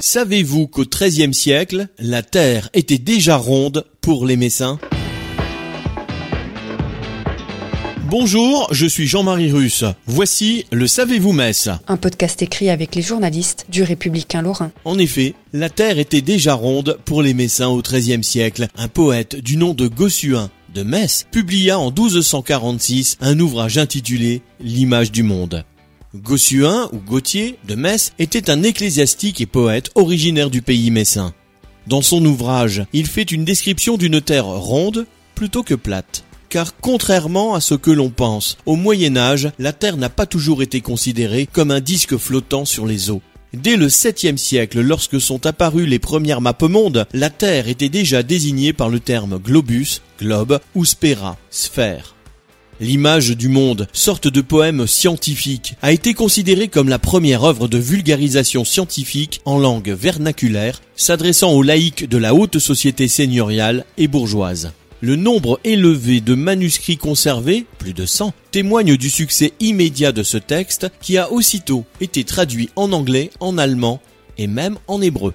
Savez-vous qu'au XIIIe siècle, la Terre était déjà ronde pour les Messins? Bonjour, je suis Jean-Marie Russe. Voici le Savez-vous Metz Un podcast écrit avec les journalistes du Républicain Lorrain. En effet, la Terre était déjà ronde pour les Messins au XIIIe siècle. Un poète du nom de Gossuin de Metz publia en 1246 un ouvrage intitulé L'image du monde. Gossuin ou Gauthier de Metz était un ecclésiastique et poète originaire du pays messin. Dans son ouvrage, il fait une description d'une terre ronde plutôt que plate. Car contrairement à ce que l'on pense, au Moyen Âge, la Terre n'a pas toujours été considérée comme un disque flottant sur les eaux. Dès le 7e siècle, lorsque sont apparues les premières mapes-mondes, la Terre était déjà désignée par le terme globus, globe ou spera, sphère. L'image du monde, sorte de poème scientifique, a été considérée comme la première œuvre de vulgarisation scientifique en langue vernaculaire, s'adressant aux laïcs de la haute société seigneuriale et bourgeoise. Le nombre élevé de manuscrits conservés, plus de 100, témoigne du succès immédiat de ce texte qui a aussitôt été traduit en anglais, en allemand et même en hébreu.